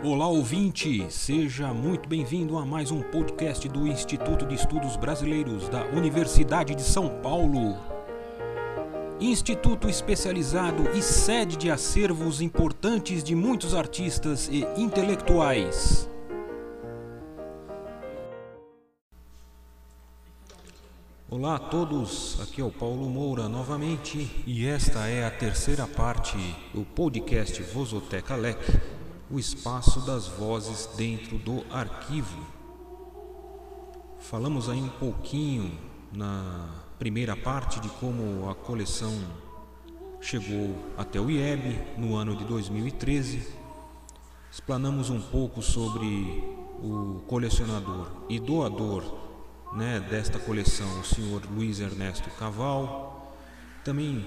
Olá ouvinte, seja muito bem-vindo a mais um podcast do Instituto de Estudos Brasileiros da Universidade de São Paulo. Instituto especializado e sede de acervos importantes de muitos artistas e intelectuais. Olá a todos, aqui é o Paulo Moura novamente e esta é a terceira parte do podcast Vozoteca Lec, o espaço das vozes dentro do arquivo. Falamos aí um pouquinho na primeira parte de como a coleção chegou até o IEB no ano de 2013. Explanamos um pouco sobre o colecionador e doador né, desta coleção, o senhor Luiz Ernesto Caval. Também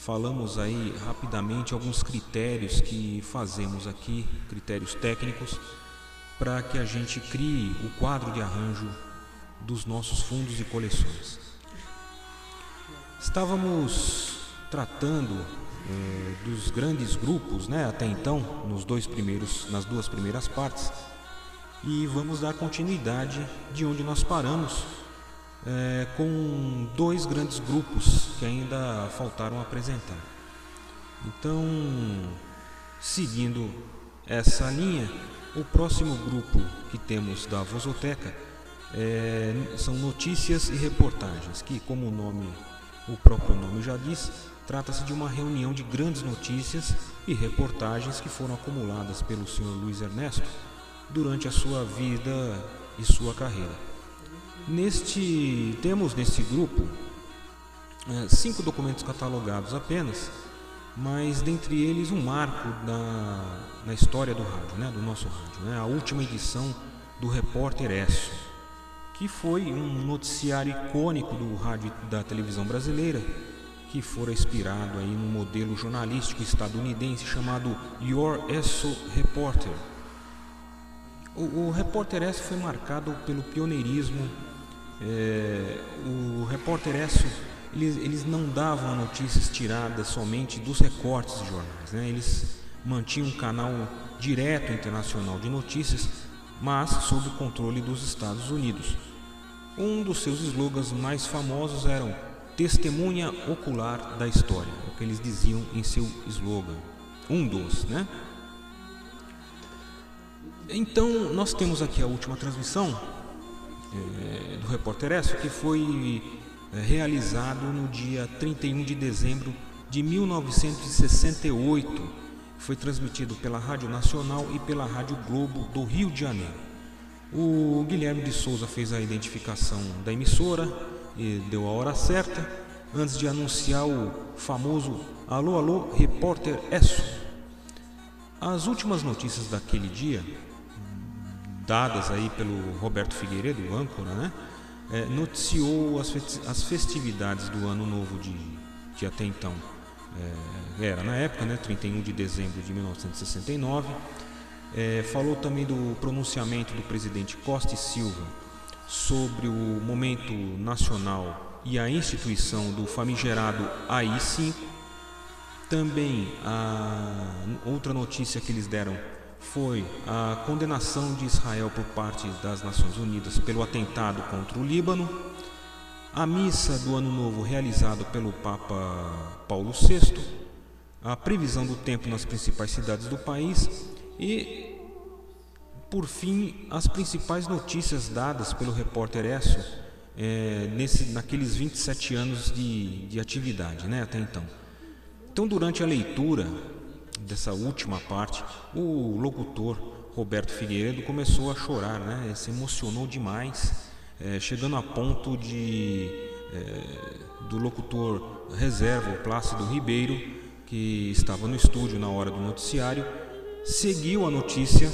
falamos aí rapidamente alguns critérios que fazemos aqui, critérios técnicos, para que a gente crie o quadro de arranjo dos nossos fundos e coleções. Estávamos tratando eh, dos grandes grupos, né, até então, nos dois primeiros, nas duas primeiras partes, e vamos dar continuidade de onde nós paramos é, com dois grandes grupos que ainda faltaram apresentar. Então, seguindo essa linha, o próximo grupo que temos da Vozoteca é, são notícias e reportagens, que, como o nome, o próprio nome já diz, trata-se de uma reunião de grandes notícias e reportagens que foram acumuladas pelo senhor Luiz Ernesto durante a sua vida e sua carreira. Neste temos neste grupo é, cinco documentos catalogados apenas, mas dentre eles um marco na história do rádio, né, do nosso rádio, né, a última edição do Repórter Esso, que foi um noticiário icônico do rádio da televisão brasileira, que fora inspirado aí num modelo jornalístico estadunidense chamado Your Esso Reporter. O, o Repórter Esso foi marcado pelo pioneirismo é, o repórter Esso, eles, eles não davam notícias tiradas somente dos recortes de jornais, né? eles mantinham um canal direto internacional de notícias, mas sob o controle dos Estados Unidos. Um dos seus slogans mais famosos eram testemunha ocular da história, é o que eles diziam em seu slogan. Um dos, né? Então, nós temos aqui a última transmissão é, do Repórter Esso, que foi é, realizado no dia 31 de dezembro de 1968. Foi transmitido pela Rádio Nacional e pela Rádio Globo do Rio de Janeiro. O Guilherme de Souza fez a identificação da emissora e deu a hora certa antes de anunciar o famoso Alô, alô, repórter Esso. As últimas notícias daquele dia dadas aí pelo Roberto Figueiredo, âncora, né? É, noticiou as festividades do ano novo de, de até então é, era na época, né, 31 de dezembro de 1969. É, falou também do pronunciamento do presidente Costa e Silva sobre o momento nacional e a instituição do famigerado AI-5. Também a outra notícia que eles deram foi a condenação de Israel por parte das Nações Unidas pelo atentado contra o Líbano, a missa do Ano Novo realizada pelo Papa Paulo VI, a previsão do tempo nas principais cidades do país e, por fim, as principais notícias dadas pelo repórter Esso é, nesse, naqueles 27 anos de, de atividade, né, até então. Então, durante a leitura dessa última parte, o locutor Roberto Figueiredo começou a chorar, né? Se emocionou demais, é, chegando a ponto de é, do locutor reserva, o Plácido Ribeiro, que estava no estúdio na hora do noticiário, seguiu a notícia,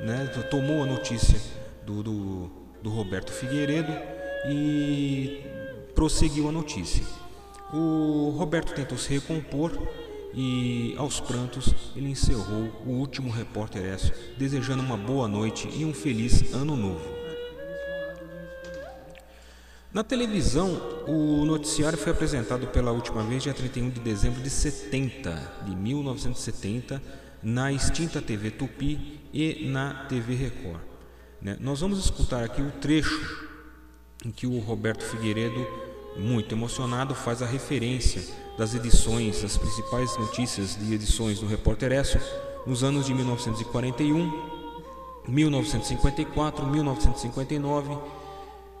né? Tomou a notícia do, do, do Roberto Figueiredo e prosseguiu a notícia. O Roberto tentou se recompor e, aos prantos, ele encerrou o último repórter desejando uma boa noite e um feliz ano novo. Na televisão, o noticiário foi apresentado pela última vez dia 31 de dezembro de 70, de 1970, na extinta TV Tupi e na TV Record. Né? Nós vamos escutar aqui o trecho em que o Roberto Figueiredo, muito emocionado, faz a referência das edições, das principais notícias de edições do Repórter Esso nos anos de 1941, 1954, 1959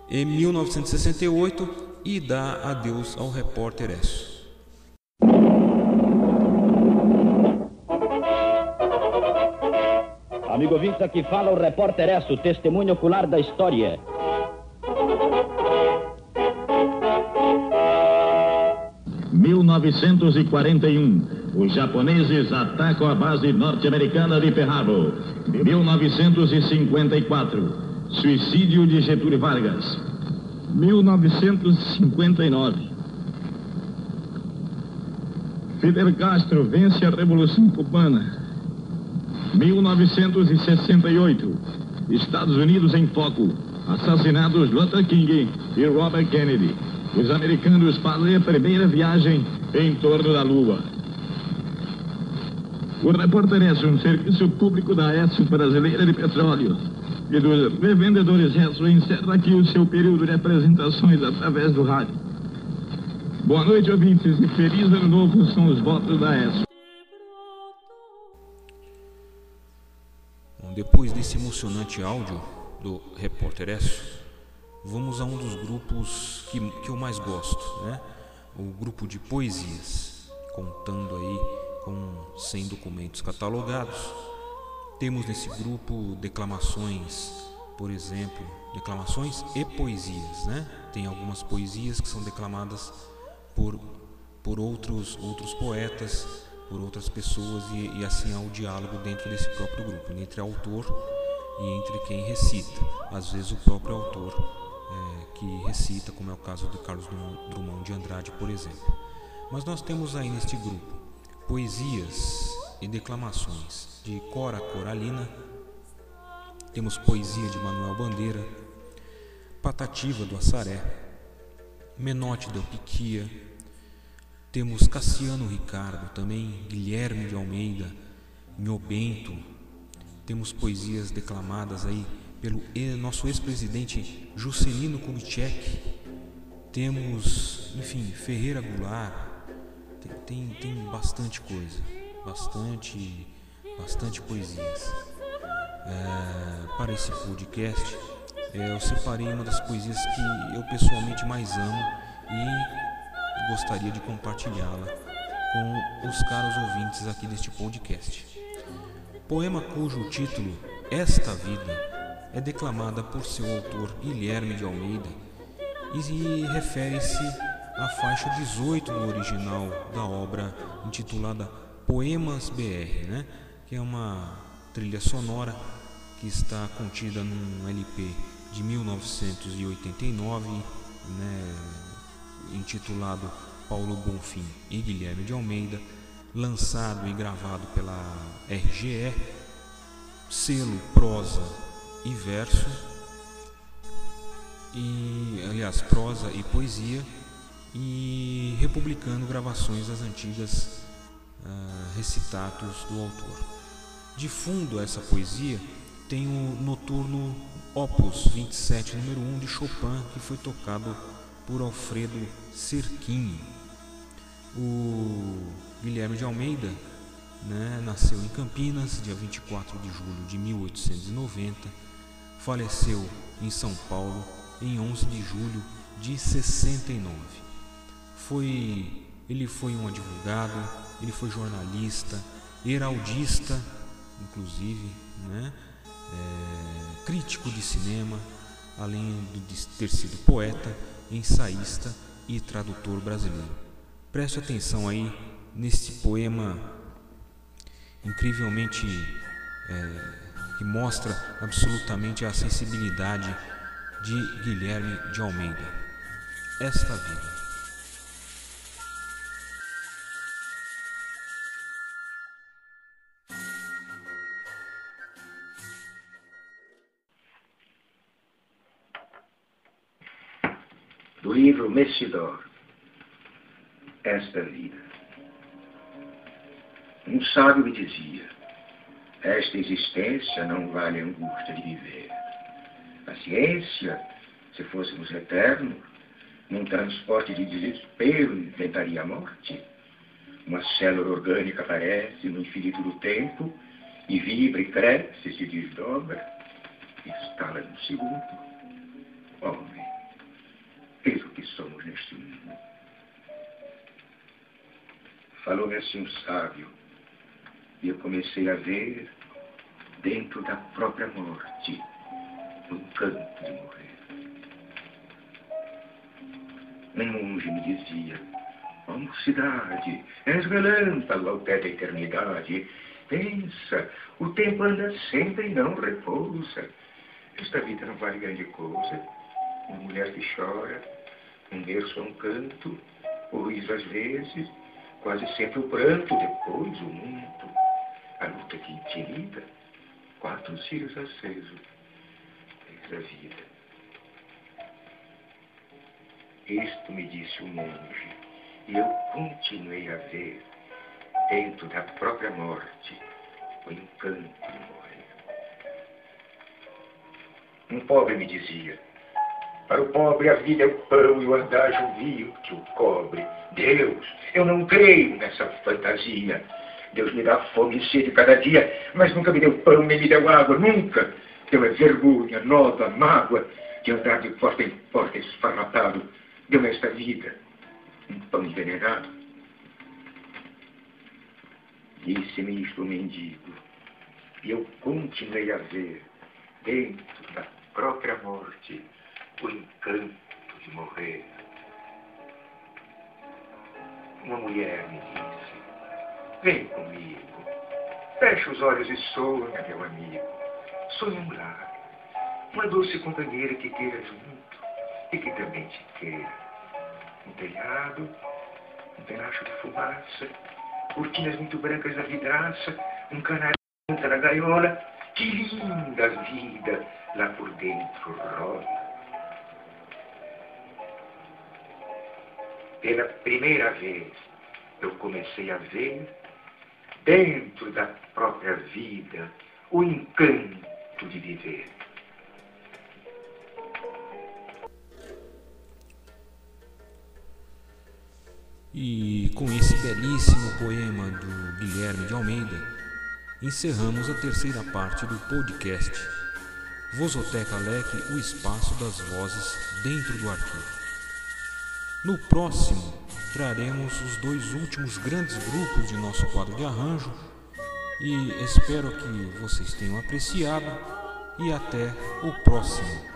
e 1968 e dá adeus ao repórter Esso. Amigo ouvinte, aqui fala o repórter Esso, testemunho ocular da história. 1941. Os japoneses atacam a base norte-americana de Pearl 1954. Suicídio de Getúlio Vargas. 1959. Fidel Castro vence a Revolução Cubana. 1968. Estados Unidos em foco. Assassinados Luther King e Robert Kennedy. Os americanos fazem a primeira viagem em torno da Lua. O repórter S, um serviço público da S Brasileira de Petróleo e dos revendedores S, encerra aqui o seu período de apresentações através do rádio. Boa noite, ouvintes, e feliz ano novo são os votos da. Bom, depois desse emocionante áudio do repórter S, vamos a um dos grupos que, que eu mais gosto, né? O grupo de poesias, contando aí com 100 documentos catalogados. Temos nesse grupo declamações, por exemplo, declamações e poesias, né? Tem algumas poesias que são declamadas por, por outros, outros poetas, por outras pessoas e, e assim há o diálogo dentro desse próprio grupo, entre autor e entre quem recita. Às vezes o próprio autor é, que recita, como é o caso de Carlos Drummond de Andrade, por exemplo. Mas nós temos aí neste grupo poesias e declamações de Cora Coralina, temos poesia de Manuel Bandeira, Patativa do Assaré, Menote de Piquia, temos Cassiano Ricardo, também Guilherme de Almeida, Nhobento, temos poesias declamadas aí pelo nosso ex-presidente Juscelino Kubitschek, temos, enfim, Ferreira Goulart, tem, tem, tem bastante coisa, bastante, bastante poesias. É, para esse podcast, é, eu separei uma das poesias que eu pessoalmente mais amo e gostaria de compartilhá-la com os caros ouvintes aqui deste podcast. Poema cujo título Esta Vida é declamada por seu autor Guilherme de Almeida e refere-se à faixa 18 do original da obra intitulada Poemas BR, né? que é uma trilha sonora que está contida num LP de 1989, né? intitulado Paulo Bonfim e Guilherme de Almeida, lançado e gravado pela RGE, selo prosa e verso, e aliás, prosa e poesia, e republicando gravações das antigas uh, recitatos do autor. De fundo essa poesia tem o noturno Opus 27, número 1 de Chopin, que foi tocado por Alfredo Cerquini. O Guilherme de Almeida né, nasceu em Campinas, dia 24 de julho de 1890 faleceu em São Paulo em 11 de julho de 69. Foi, ele foi um advogado, ele foi jornalista, heraldista, inclusive, né? É, crítico de cinema, além de ter sido poeta, ensaísta e tradutor brasileiro. Preste atenção aí nesse poema incrivelmente é, que mostra absolutamente a sensibilidade de Guilherme de Almeida. Esta vida. Do livro Messidor, Esta Vida. Um sábio me dizia, Esta existência não vale a angústia de viver. A ciência, se fôssemos eternos, num transporte de desespero, inventaria a morte. Uma célula orgânica aparece no infinito do tempo e vibra e cresce, se desdobra e estala num segundo. Homem, eis o que somos neste mundo. Falou-me assim um sábio, e eu comecei a ver, dentro da própria morte, o encanto de morrer. Um monge me dizia, ó oh, mocidade, és relâmpago ao pé da eternidade. Pensa, o tempo anda sempre e não repousa. Esta vida não vale grande coisa. Uma mulher que chora, um berço a um canto, o riso às vezes, quase sempre o pranto, depois o mundo. A luta que intimida, quatro cílios acesos. Eis a vida. Isto me disse o monge, e eu continuei a ver, dentro da própria morte, o encanto de morrer. Um pobre me dizia, para o pobre a vida é o pão e o andajo vil que o cobre. Deus, eu não creio nessa fantasia. Deus me dá fome e sede cada dia, mas nunca me deu pão nem me deu água, nunca. Deu é vergonha, nova, mágoa, de andar de porta em porta esfarrapado deu esta vida um pão envenenado. Disse-me isto o mendigo, e eu continuei a ver, dentro da própria morte, o encanto de morrer. Uma mulher me disse, vem comigo, feche os olhos e sonha, meu amigo, sonha um lar, uma doce companheira que queira junto e que também te queira. Um telhado, um pedaço de fumaça, cortinas muito brancas na vidraça, um canário na gaiola. Que linda vida lá por dentro rola. Pela primeira vez eu comecei a ver, dentro da própria vida, o encanto de viver. E com esse belíssimo poema do Guilherme de Almeida, encerramos a terceira parte do podcast Vozoteca Leque, o espaço das vozes dentro do arquivo. No próximo, traremos os dois últimos grandes grupos de nosso quadro de arranjo e espero que vocês tenham apreciado e até o próximo.